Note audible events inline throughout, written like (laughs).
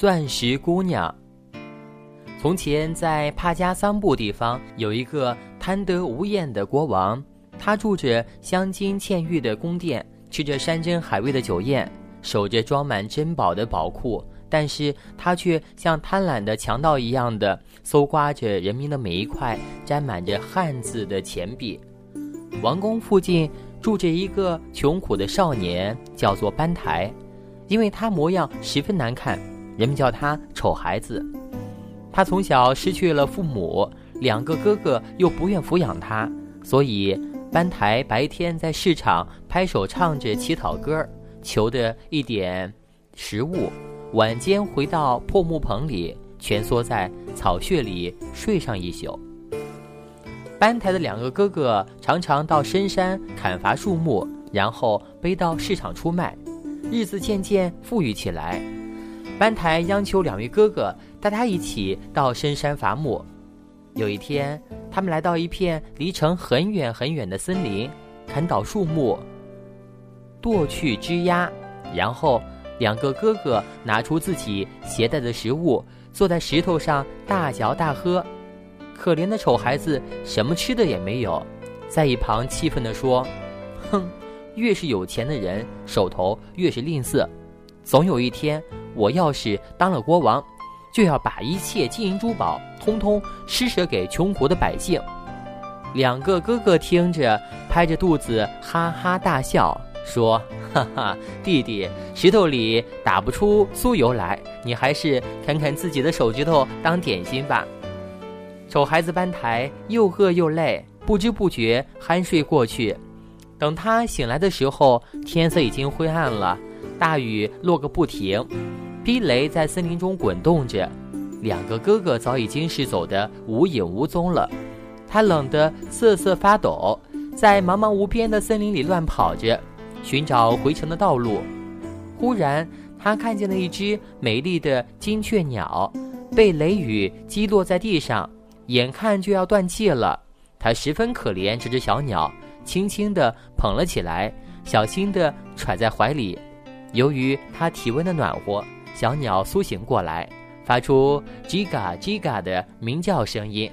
钻石姑娘。从前，在帕加桑布地方有一个贪得无厌的国王，他住着镶金嵌玉的宫殿，吃着山珍海味的酒宴，守着装满珍宝的宝库。但是他却像贪婪的强盗一样的搜刮着人民的每一块沾满着汗渍的钱币。王宫附近住着一个穷苦的少年，叫做班台，因为他模样十分难看，人们叫他丑孩子。他从小失去了父母，两个哥哥又不愿抚养他，所以班台白天在市场拍手唱着乞讨歌，求的一点食物。晚间回到破木棚里，蜷缩在草穴里睡上一宿。班台的两个哥哥常常到深山砍伐树木，然后背到市场出卖。日子渐渐富裕起来，班台央求两位哥哥带他一起到深山伐木。有一天，他们来到一片离城很远很远的森林，砍倒树木，剁去枝丫，然后。两个哥哥拿出自己携带的食物，坐在石头上大嚼大喝。可怜的丑孩子什么吃的也没有，在一旁气愤地说：“哼，越是有钱的人手头越是吝啬。总有一天，我要是当了国王，就要把一切金银珠宝通通施舍给穷苦的百姓。”两个哥哥听着，拍着肚子哈哈大笑。说：“ (laughs) 哈哈，弟弟，石头里打不出酥油来，你还是啃啃自己的手指头当点心吧。”丑孩子班台又饿又累，不知不觉酣睡过去。等他醒来的时候，天色已经灰暗了，大雨落个不停，霹雷在森林中滚动着。两个哥哥早已经是走得无影无踪了，他冷得瑟瑟发抖，在茫茫无边的森林里乱跑着。寻找回城的道路，忽然他看见了一只美丽的金雀鸟，被雷雨击落在地上，眼看就要断气了。他十分可怜这只小鸟，轻轻地捧了起来，小心地揣在怀里。由于它体温的暖和，小鸟苏醒过来，发出叽嘎叽嘎的鸣叫声音。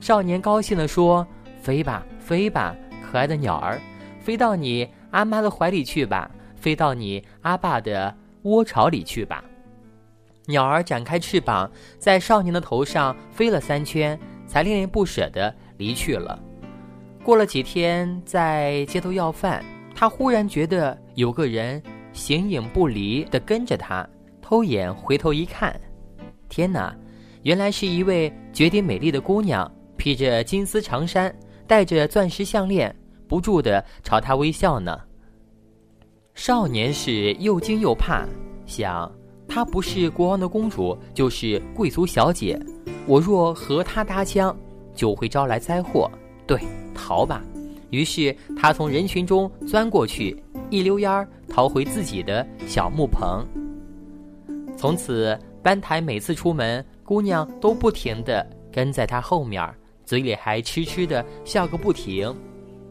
少年高兴地说：“飞吧，飞吧，可爱的鸟儿，飞到你。”阿妈的怀里去吧，飞到你阿爸的窝巢里去吧。鸟儿展开翅膀，在少年的头上飞了三圈，才恋恋不舍地离去了。过了几天，在街头要饭，他忽然觉得有个人形影不离地跟着他，偷眼回头一看，天哪，原来是一位绝顶美丽的姑娘，披着金丝长衫，戴着钻石项链。不住地朝他微笑呢。少年是又惊又怕，想她不是国王的公主，就是贵族小姐，我若和她搭腔，就会招来灾祸。对，逃吧！于是他从人群中钻过去，一溜烟儿逃回自己的小木棚。从此，班台每次出门，姑娘都不停地跟在他后面，嘴里还痴痴地笑个不停。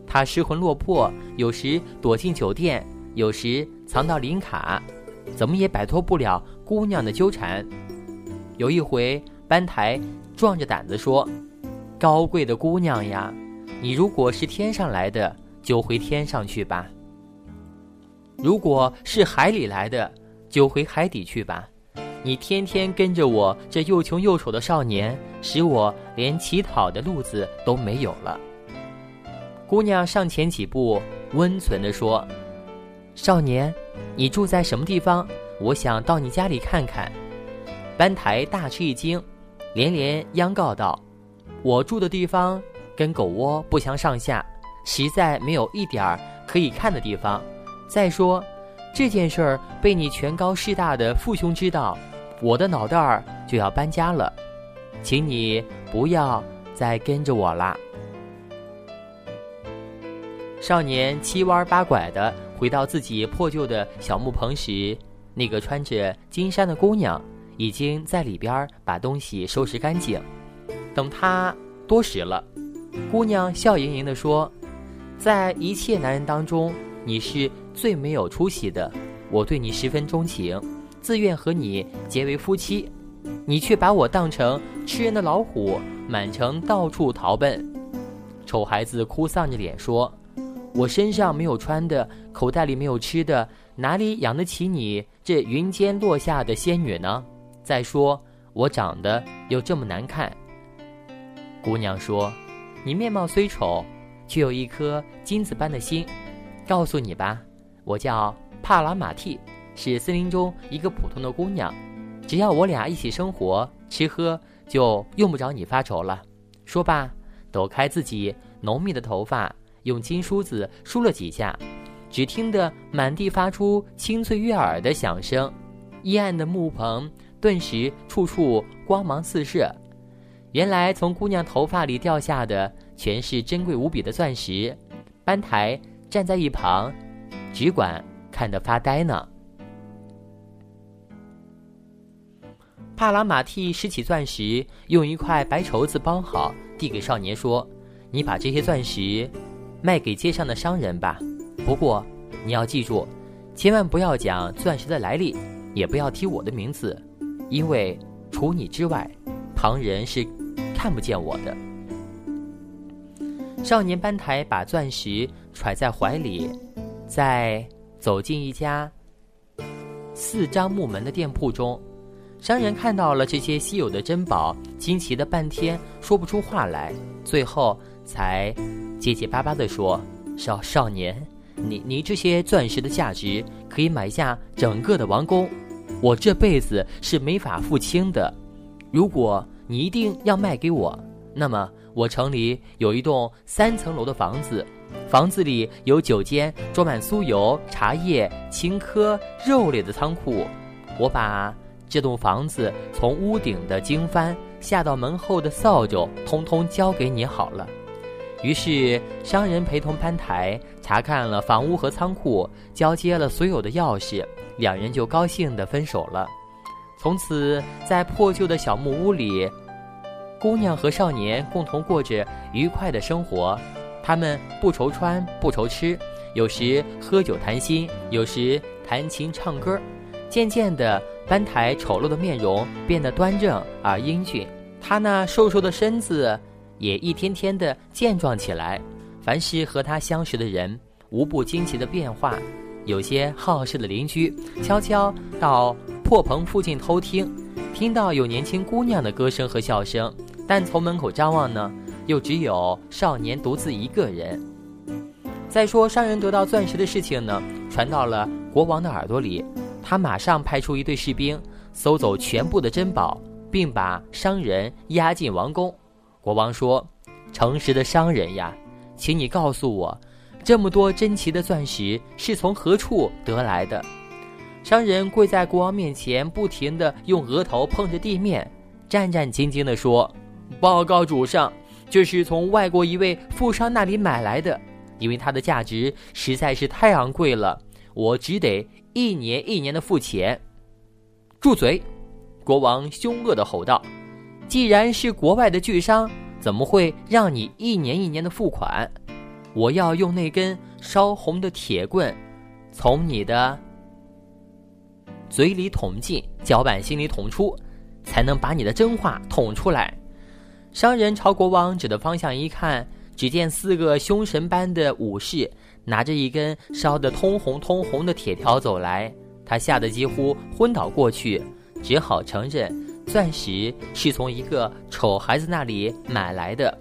他失魂落魄，有时躲进酒店，有时藏到林卡，怎么也摆脱不了姑娘的纠缠。有一回，班台壮着胆子说：“高贵的姑娘呀，你如果是天上来的，就回天上去吧；如果是海里来的，就回海底去吧。你天天跟着我这又穷又丑的少年，使我连乞讨的路子都没有了。”姑娘上前几步，温存地说：“少年，你住在什么地方？我想到你家里看看。”班台大吃一惊，连连央告道：“我住的地方跟狗窝不相上下，实在没有一点儿可以看的地方。再说，这件事儿被你权高势大的父兄知道，我的脑袋儿就要搬家了，请你不要再跟着我啦。”少年七弯八拐地回到自己破旧的小木棚时，那个穿着金衫的姑娘已经在里边把东西收拾干净，等他多时了。姑娘笑盈盈地说：“在一切男人当中，你是最没有出息的。我对你十分钟情，自愿和你结为夫妻，你却把我当成吃人的老虎，满城到处逃奔。”丑孩子哭丧着脸说：“我身上没有穿的，口袋里没有吃的，哪里养得起你这云间落下的仙女呢？再说我长得又这么难看。”姑娘说：“你面貌虽丑，却有一颗金子般的心。告诉你吧，我叫帕拉马蒂，是森林中一个普通的姑娘。只要我俩一起生活，吃喝就用不着你发愁了。说罢。”抖开自己浓密的头发，用金梳子梳了几下，只听得满地发出清脆悦耳的响声。阴暗的木棚顿时处处光芒四射。原来从姑娘头发里掉下的全是珍贵无比的钻石。班台站在一旁，只管看得发呆呢。帕拉马蒂拾起钻石，用一块白绸子包好。递给少年说：“你把这些钻石卖给街上的商人吧。不过你要记住，千万不要讲钻石的来历，也不要提我的名字，因为除你之外，旁人是看不见我的。”少年班台把钻石揣在怀里，在走进一家四张木门的店铺中。商人看到了这些稀有的珍宝，惊奇的半天说不出话来，最后才结结巴巴地说：“少少年，你你这些钻石的价值可以买下整个的王宫，我这辈子是没法付清的。如果你一定要卖给我，那么我城里有一栋三层楼的房子，房子里有九间装满酥油、茶叶、青稞、肉类的仓库，我把。”这栋房子从屋顶的经幡下到门后的扫帚，通通交给你好了。于是商人陪同潘台查看了房屋和仓库，交接了所有的钥匙，两人就高兴地分手了。从此，在破旧的小木屋里，姑娘和少年共同过着愉快的生活。他们不愁穿，不愁吃，有时喝酒谈心，有时弹琴唱歌。渐渐的，班台丑陋的面容变得端正而英俊，他那瘦瘦的身子也一天天的健壮起来。凡是和他相识的人，无不惊奇的变化。有些好事的邻居悄悄到破棚附近偷听，听到有年轻姑娘的歌声和笑声，但从门口张望呢，又只有少年独自一个人。再说，商人得到钻石的事情呢，传到了国王的耳朵里。他马上派出一队士兵，搜走全部的珍宝，并把商人押进王宫。国王说：“诚实的商人呀，请你告诉我，这么多珍奇的钻石是从何处得来的？”商人跪在国王面前，不停地用额头碰着地面，战战兢兢地说：“报告主上，这是从外国一位富商那里买来的，因为它的价值实在是太昂贵了，我只得。”一年一年的付钱，住嘴！国王凶恶的吼道：“既然是国外的巨商，怎么会让你一年一年的付款？我要用那根烧红的铁棍，从你的嘴里捅进，脚板心里捅出，才能把你的真话捅出来。”商人朝国王指的方向一看，只见四个凶神般的武士。拿着一根烧得通红通红的铁条走来，他吓得几乎昏倒过去，只好承认钻石是从一个丑孩子那里买来的。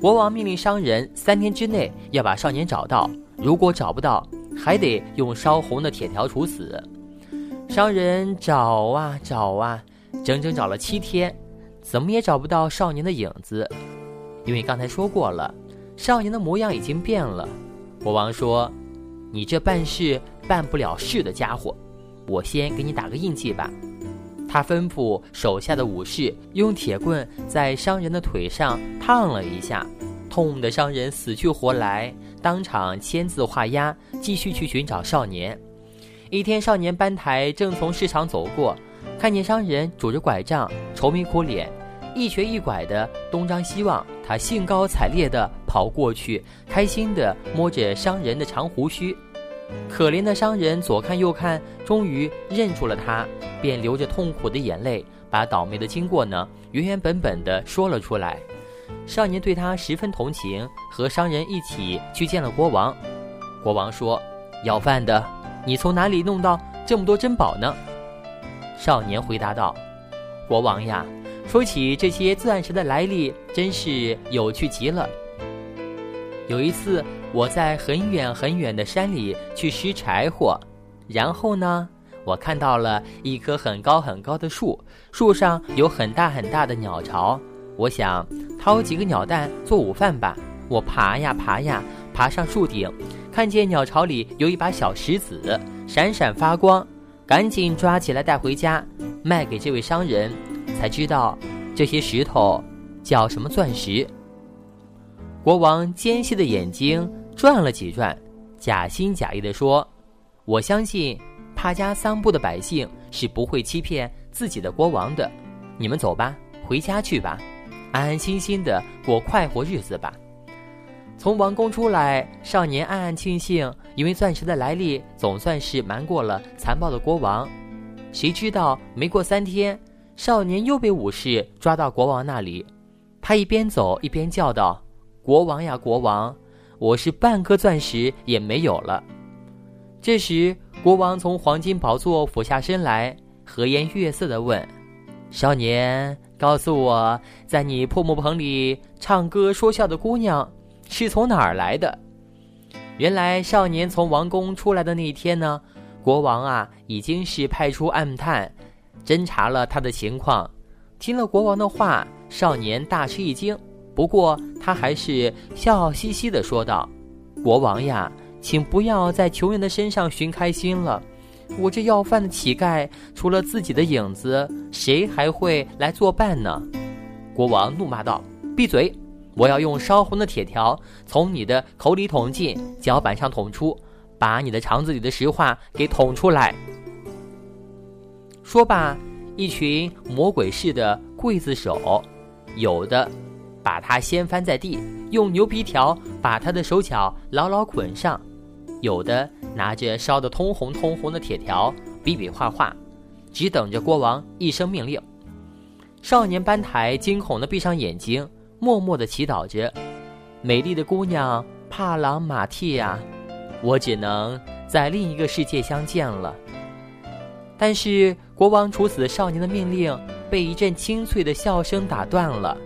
国王命令商人三天之内要把少年找到，如果找不到，还得用烧红的铁条处死。商人找啊找啊，整整找了七天，怎么也找不到少年的影子，因为刚才说过了，少年的模样已经变了。国王说：“你这办事办不了事的家伙，我先给你打个印记吧。”他吩咐手下的武士用铁棍在商人的腿上烫了一下，痛的商人死去活来，当场签字画押，继续去寻找少年。一天，少年班台正从市场走过，看见商人拄着拐杖，愁眉苦脸。一瘸一拐的东张西望，他兴高采烈地跑过去，开心地摸着商人的长胡须。可怜的商人左看右看，终于认出了他，便流着痛苦的眼泪，把倒霉的经过呢原原本本的说了出来。少年对他十分同情，和商人一起去见了国王。国王说：“要饭的，你从哪里弄到这么多珍宝呢？”少年回答道：“国王呀，说起这些钻石的来历，真是有趣极了。有一次，我在很远很远的山里去拾柴火，然后呢，我看到了一棵很高很高的树，树上有很大很大的鸟巢。我想掏几个鸟蛋做午饭吧。我爬呀爬呀，爬上树顶。”看见鸟巢里有一把小石子，闪闪发光，赶紧抓起来带回家，卖给这位商人，才知道这些石头叫什么钻石。国王尖细的眼睛转了几转，假心假意地说：“我相信帕加桑布的百姓是不会欺骗自己的国王的。你们走吧，回家去吧，安安心心的过快活日子吧。”从王宫出来，少年暗暗庆幸，因为钻石的来历总算是瞒过了残暴的国王。谁知道没过三天，少年又被武士抓到国王那里。他一边走一边叫道：“国王呀，国王，我是半颗钻石也没有了。”这时，国王从黄金宝座俯下身来，和颜悦色地问：“少年，告诉我，在你破木棚里唱歌说笑的姑娘。”是从哪儿来的？原来少年从王宫出来的那一天呢，国王啊已经是派出暗探，侦查了他的情况。听了国王的话，少年大吃一惊。不过他还是笑嘻嘻的说道：“国王呀，请不要在穷人的身上寻开心了。我这要饭的乞丐，除了自己的影子，谁还会来作伴呢？”国王怒骂道：“闭嘴！”我要用烧红的铁条从你的口里捅进，脚板上捅出，把你的肠子里的石化给捅出来。说罢，一群魔鬼似的刽子手，有的把他掀翻在地，用牛皮条把他的手脚牢牢捆上；有的拿着烧得通红通红的铁条，比比划划，只等着国王一声命令。少年班台惊恐地闭上眼睛。默默地祈祷着，美丽的姑娘帕朗马蒂呀，我只能在另一个世界相见了。但是国王处死少年的命令被一阵清脆的笑声打断了。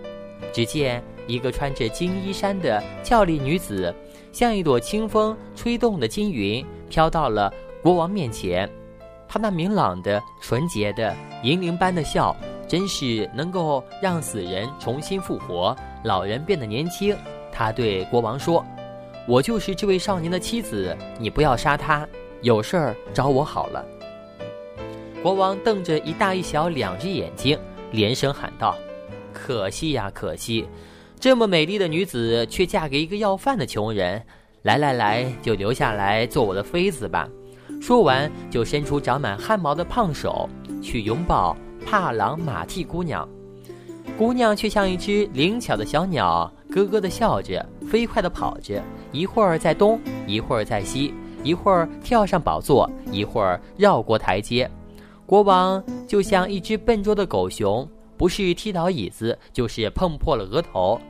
只见一个穿着金衣衫的俏丽女子，像一朵清风吹动的金云，飘到了国王面前。她那明朗的、纯洁的银铃般的笑。真是能够让死人重新复活，老人变得年轻。他对国王说：“我就是这位少年的妻子，你不要杀他，有事儿找我好了。”国王瞪着一大一小两只眼睛，连声喊道：“可惜呀，可惜！这么美丽的女子却嫁给一个要饭的穷人。来来来，就留下来做我的妃子吧。”说完，就伸出长满汗毛的胖手去拥抱。帕朗马蒂姑娘，姑娘却像一只灵巧的小鸟，咯咯地笑着，飞快地跑着，一会儿在东，一会儿在西，一会儿跳上宝座，一会儿绕过台阶。国王就像一只笨拙的狗熊，不是踢倒椅子，就是碰破了额头。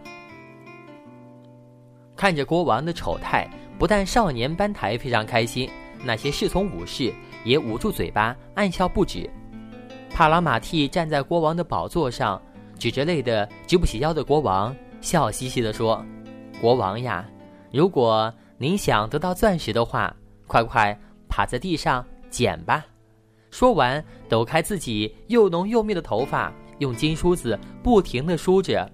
看着国王的丑态，不但少年班台非常开心，那些侍从武士也捂住嘴巴，暗笑不止。帕拉马蒂站在国王的宝座上，指着累得直不起腰的国王，笑嘻嘻地说：“国王呀，如果您想得到钻石的话，快快趴在地上捡吧。”说完，抖开自己又浓又密的头发，用金梳子不停地梳着，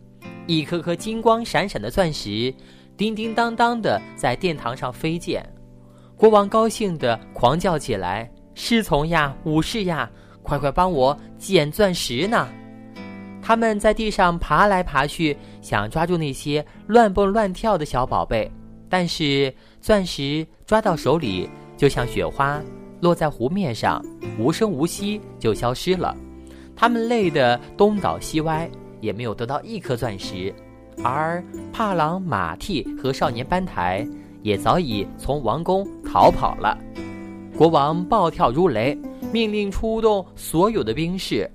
一颗颗金光闪闪的钻石，叮叮当当的在殿堂上飞溅。国王高兴地狂叫起来：“侍从呀，武士呀！”快快帮我捡钻石呢！他们在地上爬来爬去，想抓住那些乱蹦乱跳的小宝贝，但是钻石抓到手里，就像雪花落在湖面上，无声无息就消失了。他们累得东倒西歪，也没有得到一颗钻石。而帕朗马蒂和少年班台也早已从王宫逃跑了。国王暴跳如雷。命令出动所有的兵士，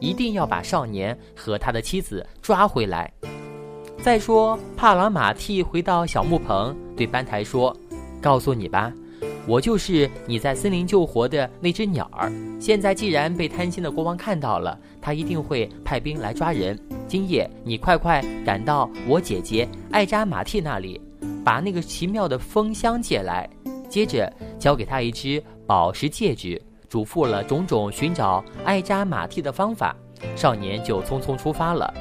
一定要把少年和他的妻子抓回来。再说，帕拉马蒂回到小木棚，对班台说：“告诉你吧。”我就是你在森林救活的那只鸟儿。现在既然被贪心的国王看到了，他一定会派兵来抓人。今夜你快快赶到我姐姐艾扎马蒂那里，把那个奇妙的蜂箱借来，接着交给他一只宝石戒指，嘱咐了种种寻找艾扎马蒂的方法。少年就匆匆出发了。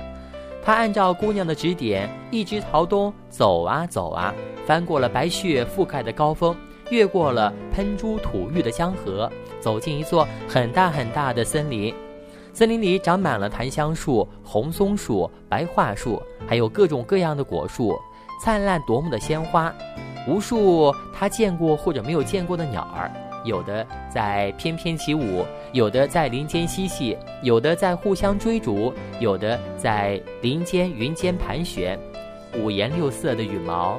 他按照姑娘的指点，一直朝东走啊走啊，翻过了白雪覆盖的高峰。越过了喷珠吐玉的江河，走进一座很大很大的森林。森林里长满了檀香树、红松树、白桦树，还有各种各样的果树，灿烂夺目的鲜花。无数他见过或者没有见过的鸟儿，有的在翩翩起舞，有的在林间嬉戏，有的在互相追逐，有的在林间云间盘旋，五颜六色的羽毛。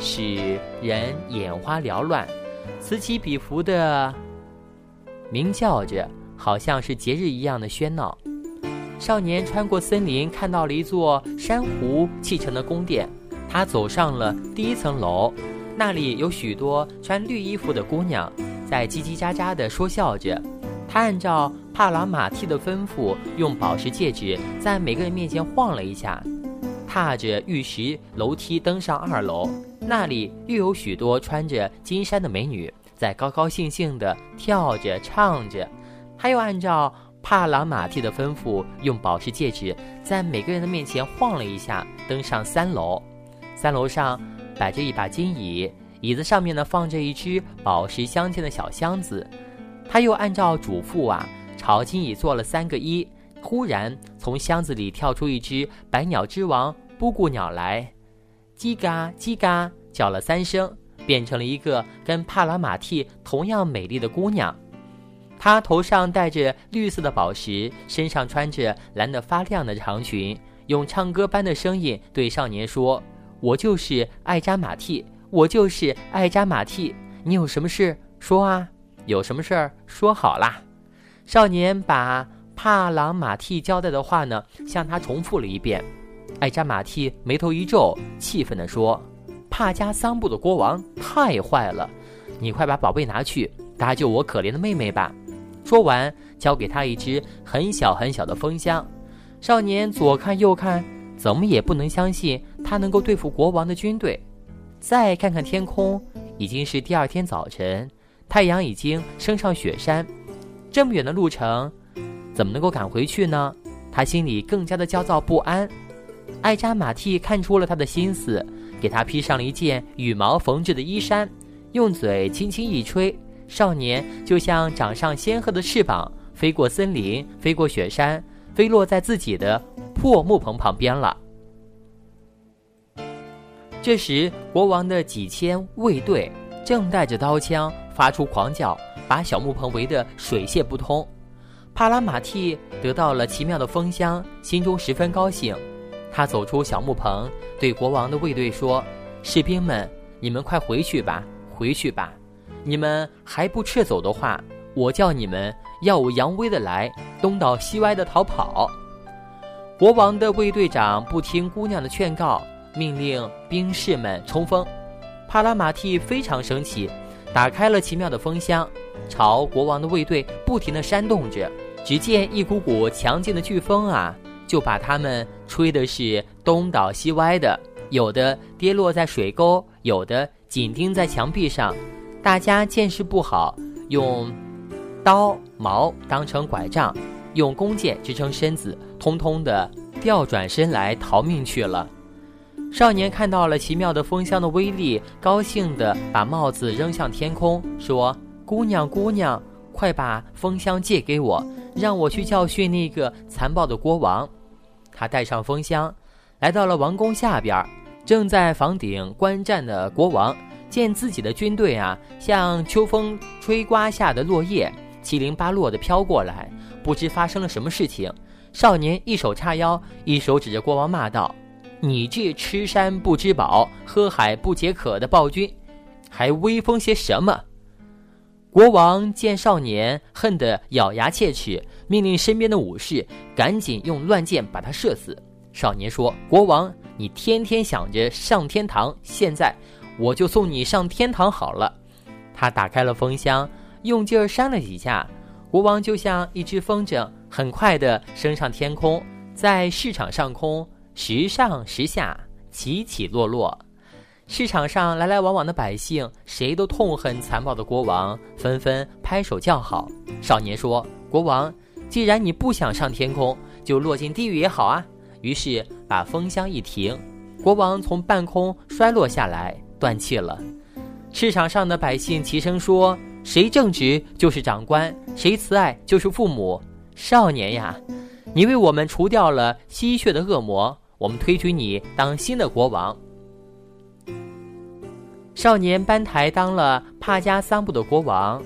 使人眼花缭乱，此起彼伏的鸣叫着，好像是节日一样的喧闹。少年穿过森林，看到了一座珊瑚砌成的宫殿。他走上了第一层楼，那里有许多穿绿衣服的姑娘在叽叽喳喳地说笑着。他按照帕朗马蒂的吩咐，用宝石戒指在每个人面前晃了一下，踏着玉石楼梯登上二楼。那里又有许多穿着金衫的美女在高高兴兴地跳着唱着，他又按照帕朗马蒂的吩咐，用宝石戒指在每个人的面前晃了一下，登上三楼。三楼上摆着一把金椅，椅子上面呢放着一只宝石镶嵌的小箱子。他又按照嘱咐啊，朝金椅做了三个揖。忽然从箱子里跳出一只百鸟之王布谷鸟来，叽嘎叽嘎。叫了三声，变成了一个跟帕拉马蒂同样美丽的姑娘。她头上戴着绿色的宝石，身上穿着蓝得发亮的长裙，用唱歌般的声音对少年说：“我就是艾扎马蒂，我就是艾扎马蒂。你有什么事说啊？有什么事儿说好啦。”少年把帕朗马蒂交代的话呢，向他重复了一遍。艾扎马蒂眉头一皱，气愤地说。帕加桑布的国王太坏了，你快把宝贝拿去搭救我可怜的妹妹吧。说完，交给他一只很小很小的蜂箱。少年左看右看，怎么也不能相信他能够对付国王的军队。再看看天空，已经是第二天早晨，太阳已经升上雪山。这么远的路程，怎么能够赶回去呢？他心里更加的焦躁不安。艾扎马蒂看出了他的心思。给他披上了一件羽毛缝制的衣衫，用嘴轻轻一吹，少年就像长上仙鹤的翅膀，飞过森林，飞过雪山，飞落在自己的破木棚旁边了。这时，国王的几千卫队正带着刀枪发出狂叫，把小木棚围得水泄不通。帕拉马蒂得到了奇妙的风箱，心中十分高兴。他走出小木棚，对国王的卫队说：“士兵们，你们快回去吧，回去吧！你们还不撤走的话，我叫你们耀武扬威的来，东倒西歪的逃跑。”国王的卫队长不听姑娘的劝告，命令兵士们冲锋。帕拉马蒂非常生气，打开了奇妙的风箱，朝国王的卫队不停地扇动着。只见一股股强劲的飓风啊！就把他们吹的是东倒西歪的，有的跌落在水沟，有的紧钉在墙壁上。大家见识不好，用刀矛当成拐杖，用弓箭支撑身子，通通的调转身来逃命去了。少年看到了奇妙的风箱的威力，高兴地把帽子扔向天空，说：“姑娘，姑娘，快把风箱借给我，让我去教训那个残暴的国王。”他带上风箱，来到了王宫下边正在房顶观战的国王见自己的军队啊，像秋风吹刮下的落叶，七零八落的飘过来，不知发生了什么事情。少年一手叉腰，一手指着国王骂道：“你这吃山不知饱，喝海不解渴的暴君，还威风些什么？”国王见少年，恨得咬牙切齿，命令身边的武士赶紧用乱箭把他射死。少年说：“国王，你天天想着上天堂，现在我就送你上天堂好了。”他打开了风箱，用劲儿扇了几下，国王就像一只风筝，很快地升上天空，在市场上空时上时下，起起落落。市场上来来往往的百姓，谁都痛恨残暴的国王，纷纷拍手叫好。少年说：“国王，既然你不想上天空，就落进地狱也好啊。”于是把风箱一停，国王从半空摔落下来，断气了。市场上的百姓齐声说：“谁正直就是长官，谁慈爱就是父母。”少年呀，你为我们除掉了吸血的恶魔，我们推举你当新的国王。少年班台当了帕加桑布的国王，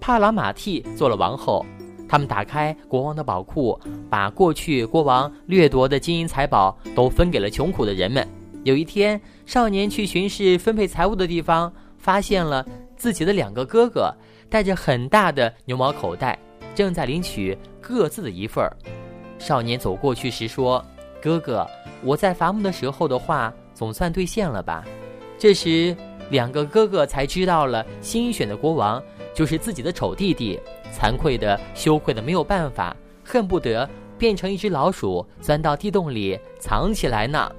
帕拉马蒂做了王后。他们打开国王的宝库，把过去国王掠夺的金银财宝都分给了穷苦的人们。有一天，少年去巡视分配财物的地方，发现了自己的两个哥哥带着很大的牛毛口袋，正在领取各自的一份儿。少年走过去时说：“哥哥，我在伐木的时候的话总算兑现了吧？”这时，两个哥哥才知道了新选的国王就是自己的丑弟弟，惭愧的、羞愧的没有办法，恨不得变成一只老鼠钻到地洞里藏起来呢。